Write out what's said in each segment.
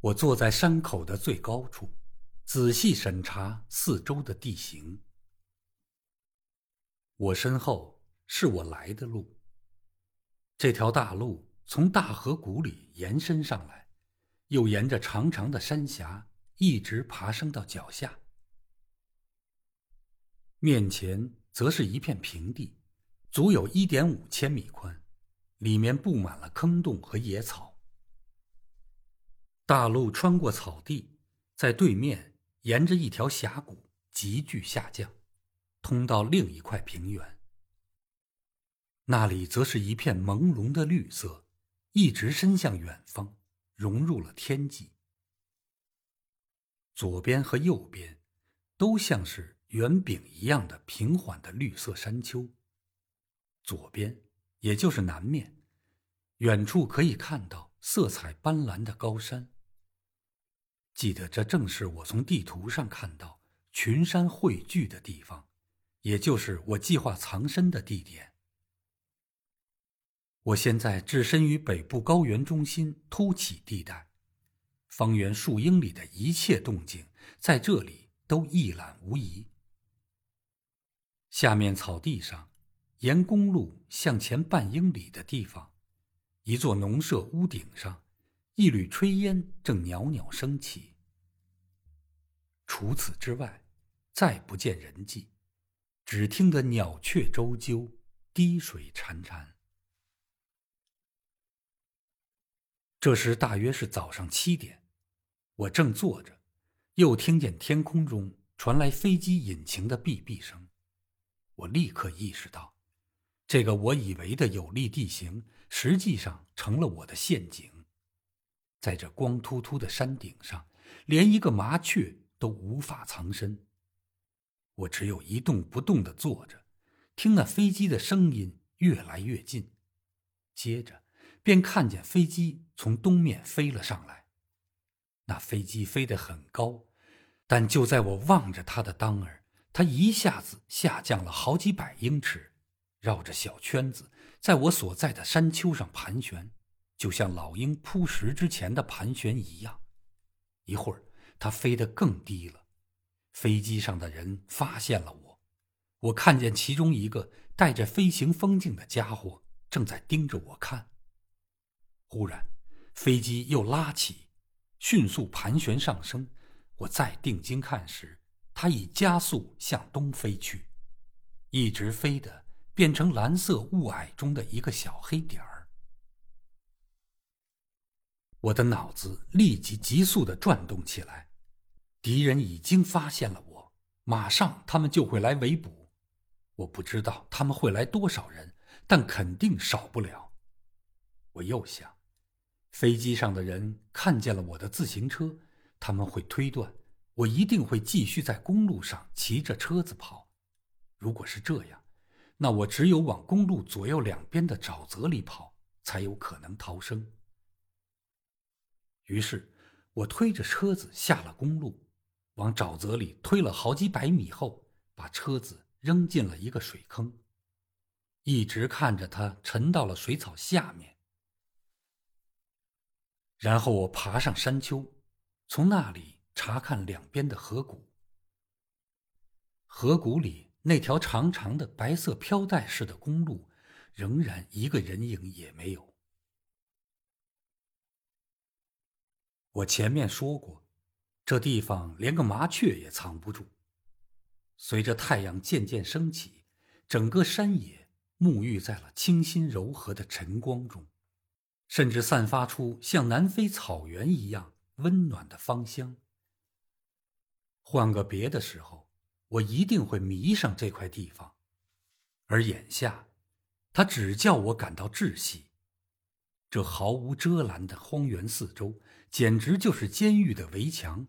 我坐在山口的最高处，仔细审查四周的地形。我身后是我来的路。这条大路从大河谷里延伸上来，又沿着长长的山峡一直爬升到脚下。面前则是一片平地，足有一点五千米宽，里面布满了坑洞和野草。大路穿过草地，在对面沿着一条峡谷急剧下降。通到另一块平原，那里则是一片朦胧的绿色，一直伸向远方，融入了天际。左边和右边，都像是圆饼一样的平缓的绿色山丘。左边，也就是南面，远处可以看到色彩斑斓的高山。记得这正是我从地图上看到群山汇聚的地方。也就是我计划藏身的地点。我现在置身于北部高原中心凸起地带，方圆数英里的一切动静在这里都一览无遗。下面草地上，沿公路向前半英里的地方，一座农舍屋顶上，一缕炊烟正袅袅升起。除此之外，再不见人迹。只听得鸟雀啁啾，滴水潺潺。这时大约是早上七点，我正坐着，又听见天空中传来飞机引擎的哔哔声。我立刻意识到，这个我以为的有利地形，实际上成了我的陷阱。在这光秃秃的山顶上，连一个麻雀都无法藏身。我只有一动不动地坐着，听那飞机的声音越来越近，接着便看见飞机从东面飞了上来。那飞机飞得很高，但就在我望着它的当儿，它一下子下降了好几百英尺，绕着小圈子在我所在的山丘上盘旋，就像老鹰扑食之前的盘旋一样。一会儿，它飞得更低了。飞机上的人发现了我，我看见其中一个戴着飞行风镜的家伙正在盯着我看。忽然，飞机又拉起，迅速盘旋上升。我再定睛看时，它已加速向东飞去，一直飞的变成蓝色雾霭中的一个小黑点儿。我的脑子立即急速的转动起来。敌人已经发现了我，马上他们就会来围捕。我不知道他们会来多少人，但肯定少不了。我又想，飞机上的人看见了我的自行车，他们会推断我一定会继续在公路上骑着车子跑。如果是这样，那我只有往公路左右两边的沼泽里跑，才有可能逃生。于是，我推着车子下了公路。往沼泽里推了好几百米后，把车子扔进了一个水坑，一直看着它沉到了水草下面。然后我爬上山丘，从那里查看两边的河谷。河谷里那条长长的白色飘带似的公路，仍然一个人影也没有。我前面说过。这地方连个麻雀也藏不住。随着太阳渐渐升起，整个山野沐浴在了清新柔和的晨光中，甚至散发出像南非草原一样温暖的芳香。换个别的时候，我一定会迷上这块地方，而眼下，它只叫我感到窒息。这毫无遮拦的荒原四周，简直就是监狱的围墙。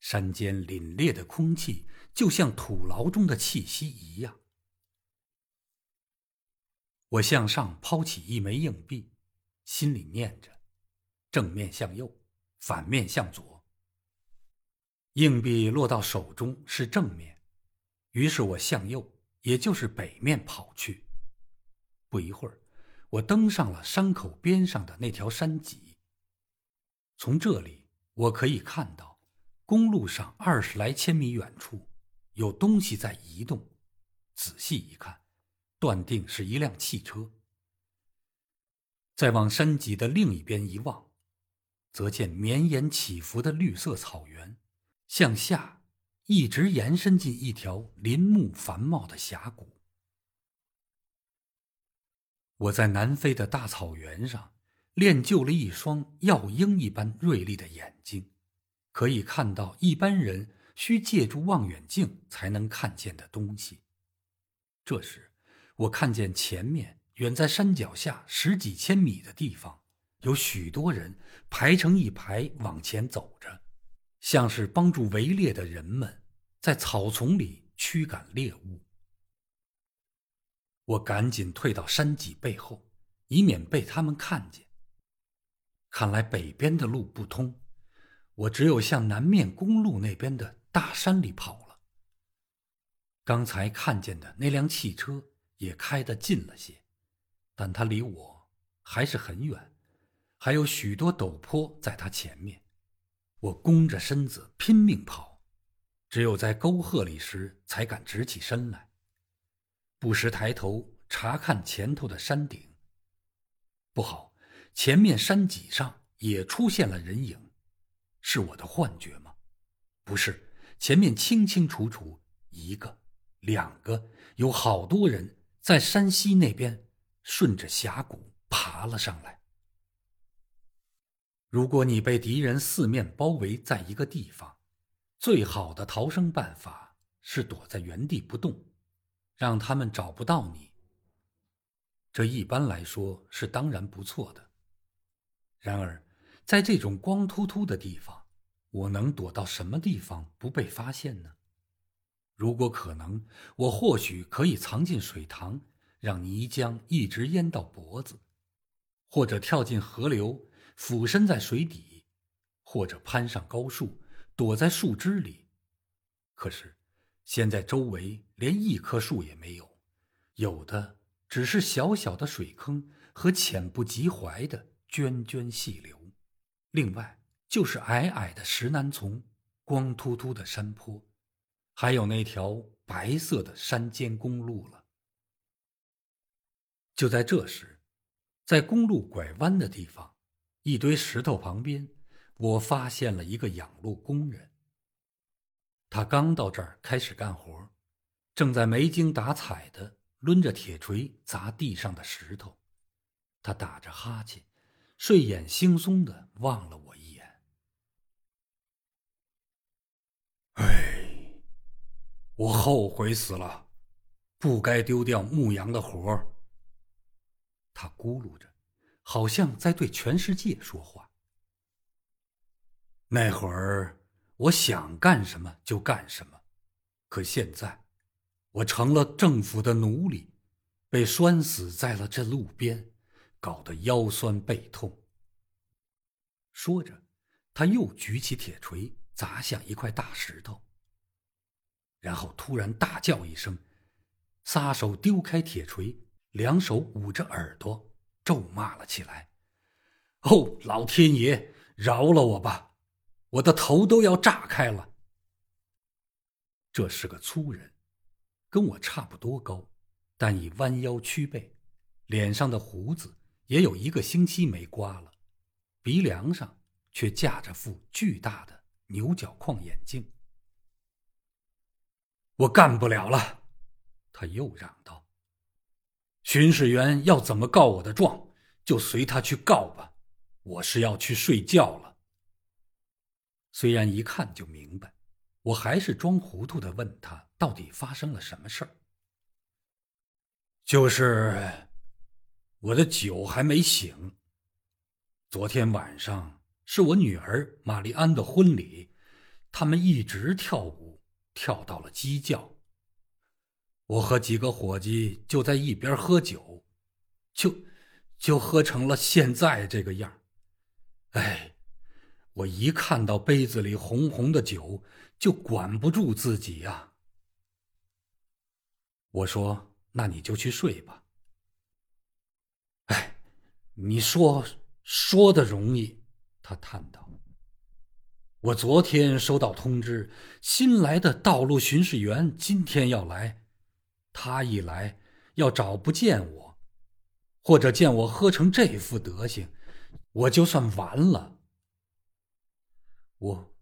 山间凛冽的空气，就像土牢中的气息一样。我向上抛起一枚硬币，心里念着：正面向右，反面向左。硬币落到手中是正面，于是我向右，也就是北面跑去。不一会儿，我登上了山口边上的那条山脊。从这里。我可以看到，公路上二十来千米远处有东西在移动。仔细一看，断定是一辆汽车。再往山脊的另一边一望，则见绵延起伏的绿色草原，向下一直延伸进一条林木繁茂的峡谷。我在南非的大草原上练就了一双耀鹰一般锐利的眼睛，可以看到一般人需借助望远镜才能看见的东西。这时，我看见前面远在山脚下十几千米的地方，有许多人排成一排往前走着，像是帮助围猎的人们在草丛里驱赶猎物。我赶紧退到山脊背后，以免被他们看见。看来北边的路不通，我只有向南面公路那边的大山里跑了。刚才看见的那辆汽车也开得近了些，但它离我还是很远，还有许多陡坡在它前面。我弓着身子拼命跑，只有在沟壑里时才敢直起身来，不时抬头查看前头的山顶。不好，前面山脊上也出现了人影，是我的幻觉吗？不是，前面清清楚楚一个。两个有好多人在山西那边顺着峡谷爬了上来。如果你被敌人四面包围在一个地方，最好的逃生办法是躲在原地不动，让他们找不到你。这一般来说是当然不错的。然而，在这种光秃秃的地方，我能躲到什么地方不被发现呢？如果可能，我或许可以藏进水塘，让泥浆一直淹到脖子；或者跳进河流，俯身在水底；或者攀上高树，躲在树枝里。可是，现在周围连一棵树也没有，有的只是小小的水坑和浅不及怀的涓涓细流，另外就是矮矮的石楠丛、光秃秃的山坡。还有那条白色的山间公路了。就在这时，在公路拐弯的地方，一堆石头旁边，我发现了一个养路工人。他刚到这儿开始干活，正在没精打采的抡着铁锤砸地上的石头。他打着哈欠，睡眼惺忪的望了我一眼。哎。我后悔死了，不该丢掉牧羊的活儿。他咕噜着，好像在对全世界说话。那会儿我想干什么就干什么，可现在，我成了政府的奴隶，被拴死在了这路边，搞得腰酸背痛。说着，他又举起铁锤砸向一块大石头。然后突然大叫一声，撒手丢开铁锤，两手捂着耳朵，咒骂了起来：“哦，老天爷，饶了我吧！我的头都要炸开了。”这是个粗人，跟我差不多高，但已弯腰屈背，脸上的胡子也有一个星期没刮了，鼻梁上却架着副巨大的牛角框眼镜。我干不了了，他又嚷道：“巡视员要怎么告我的状，就随他去告吧。我是要去睡觉了。”虽然一看就明白，我还是装糊涂的问他到底发生了什么事儿。就是我的酒还没醒。昨天晚上是我女儿玛丽安的婚礼，他们一直跳舞。跳到了鸡叫。我和几个伙计就在一边喝酒，就就喝成了现在这个样哎，我一看到杯子里红红的酒，就管不住自己呀。我说：“那你就去睡吧。”哎，你说说的容易，他叹道。我昨天收到通知，新来的道路巡视员今天要来。他一来，要找不见我，或者见我喝成这副德行，我就算完了。我，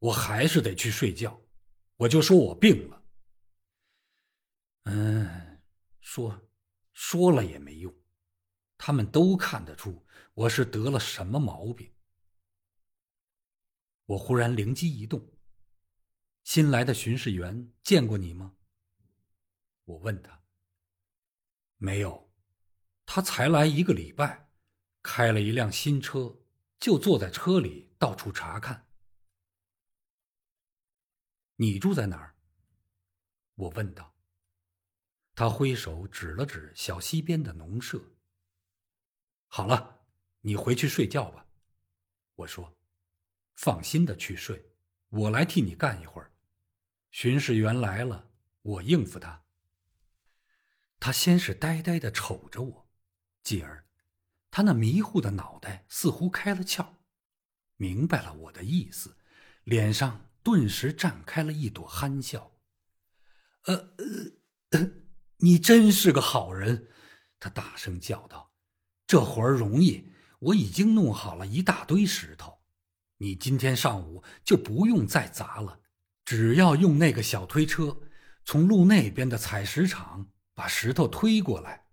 我还是得去睡觉，我就说我病了。嗯，说，说了也没用，他们都看得出我是得了什么毛病。我忽然灵机一动，新来的巡视员见过你吗？我问他。没有，他才来一个礼拜，开了一辆新车，就坐在车里到处查看。你住在哪儿？我问道。他挥手指了指小溪边的农舍。好了，你回去睡觉吧。我说。放心的去睡，我来替你干一会儿。巡视员来了，我应付他。他先是呆呆的瞅着我，继而，他那迷糊的脑袋似乎开了窍，明白了我的意思，脸上顿时绽开了一朵憨笑。呃呃，你真是个好人，他大声叫道：“这活儿容易，我已经弄好了一大堆石头。”你今天上午就不用再砸了，只要用那个小推车从路那边的采石场把石头推过来，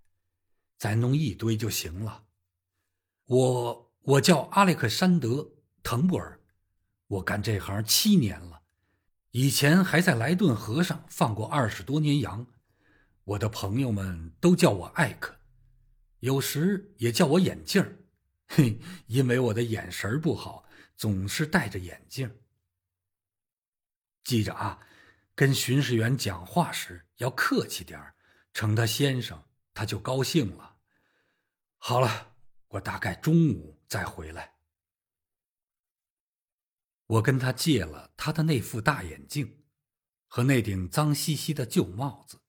再弄一堆就行了。我我叫阿列克山德·滕布尔，我干这行七年了，以前还在莱顿河上放过二十多年羊。我的朋友们都叫我艾克，有时也叫我眼镜儿，嘿，因为我的眼神不好。总是戴着眼镜。记着啊，跟巡视员讲话时要客气点儿，称他先生，他就高兴了。好了，我大概中午再回来。我跟他借了他的那副大眼镜，和那顶脏兮兮的旧帽子。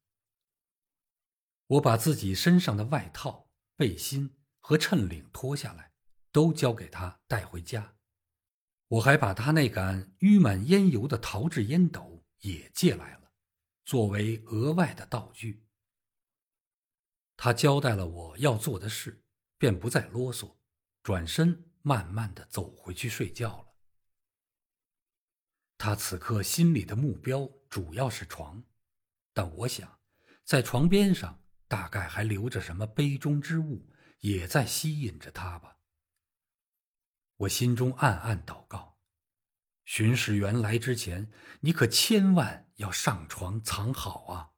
我把自己身上的外套、背心和衬领脱下来，都交给他带回家。我还把他那杆淤满烟油的陶制烟斗也借来了，作为额外的道具。他交代了我要做的事，便不再啰嗦，转身慢慢的走回去睡觉了。他此刻心里的目标主要是床，但我想，在床边上大概还留着什么杯中之物，也在吸引着他吧。我心中暗暗祷告：巡视员来之前，你可千万要上床藏好啊！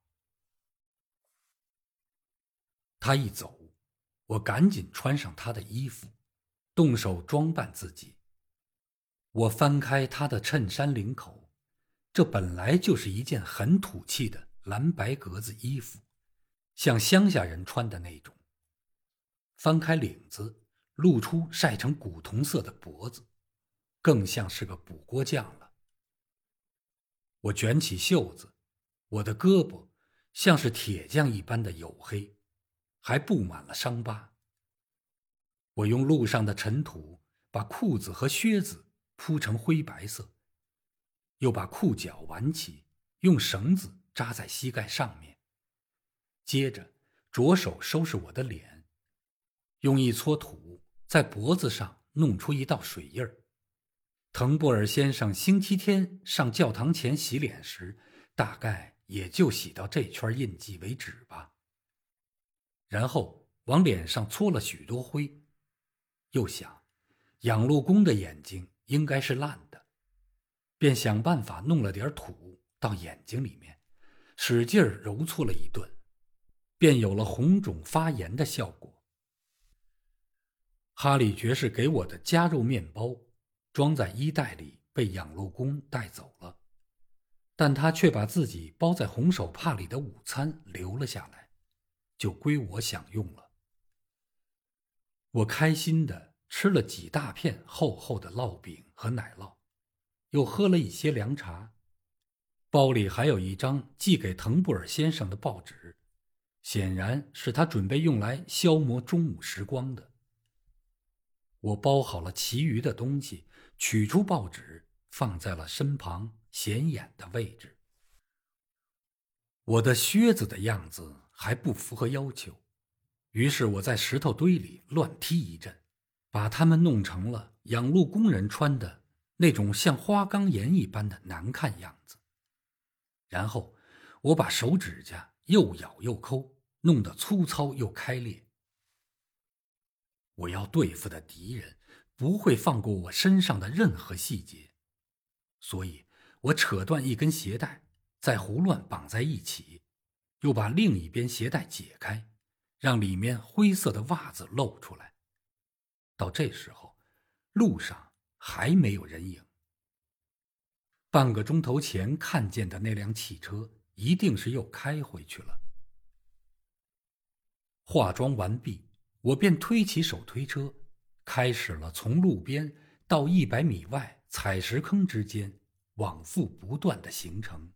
他一走，我赶紧穿上他的衣服，动手装扮自己。我翻开他的衬衫领口，这本来就是一件很土气的蓝白格子衣服，像乡下人穿的那种。翻开领子。露出晒成古铜色的脖子，更像是个补锅匠了。我卷起袖子，我的胳膊像是铁匠一般的黝黑，还布满了伤疤。我用路上的尘土把裤子和靴子铺成灰白色，又把裤脚挽起，用绳子扎在膝盖上面。接着着手收拾我的脸，用一撮土。在脖子上弄出一道水印儿。滕布尔先生星期天上教堂前洗脸时，大概也就洗到这圈印记为止吧。然后往脸上搓了许多灰，又想，养路工的眼睛应该是烂的，便想办法弄了点土到眼睛里面，使劲揉搓了一顿，便有了红肿发炎的效果。哈里爵士给我的夹肉面包，装在衣袋里，被养路工带走了，但他却把自己包在红手帕里的午餐留了下来，就归我享用了。我开心的吃了几大片厚厚的烙饼和奶酪，又喝了一些凉茶，包里还有一张寄给滕布尔先生的报纸，显然是他准备用来消磨中午时光的。我包好了其余的东西，取出报纸，放在了身旁显眼的位置。我的靴子的样子还不符合要求，于是我在石头堆里乱踢一阵，把它们弄成了养路工人穿的那种像花岗岩一般的难看样子。然后我把手指甲又咬又抠，弄得粗糙又开裂。我要对付的敌人不会放过我身上的任何细节，所以我扯断一根鞋带，再胡乱绑在一起，又把另一边鞋带解开，让里面灰色的袜子露出来。到这时候，路上还没有人影。半个钟头前看见的那辆汽车，一定是又开回去了。化妆完毕。我便推起手推车，开始了从路边到一百米外采石坑之间往复不断的行程。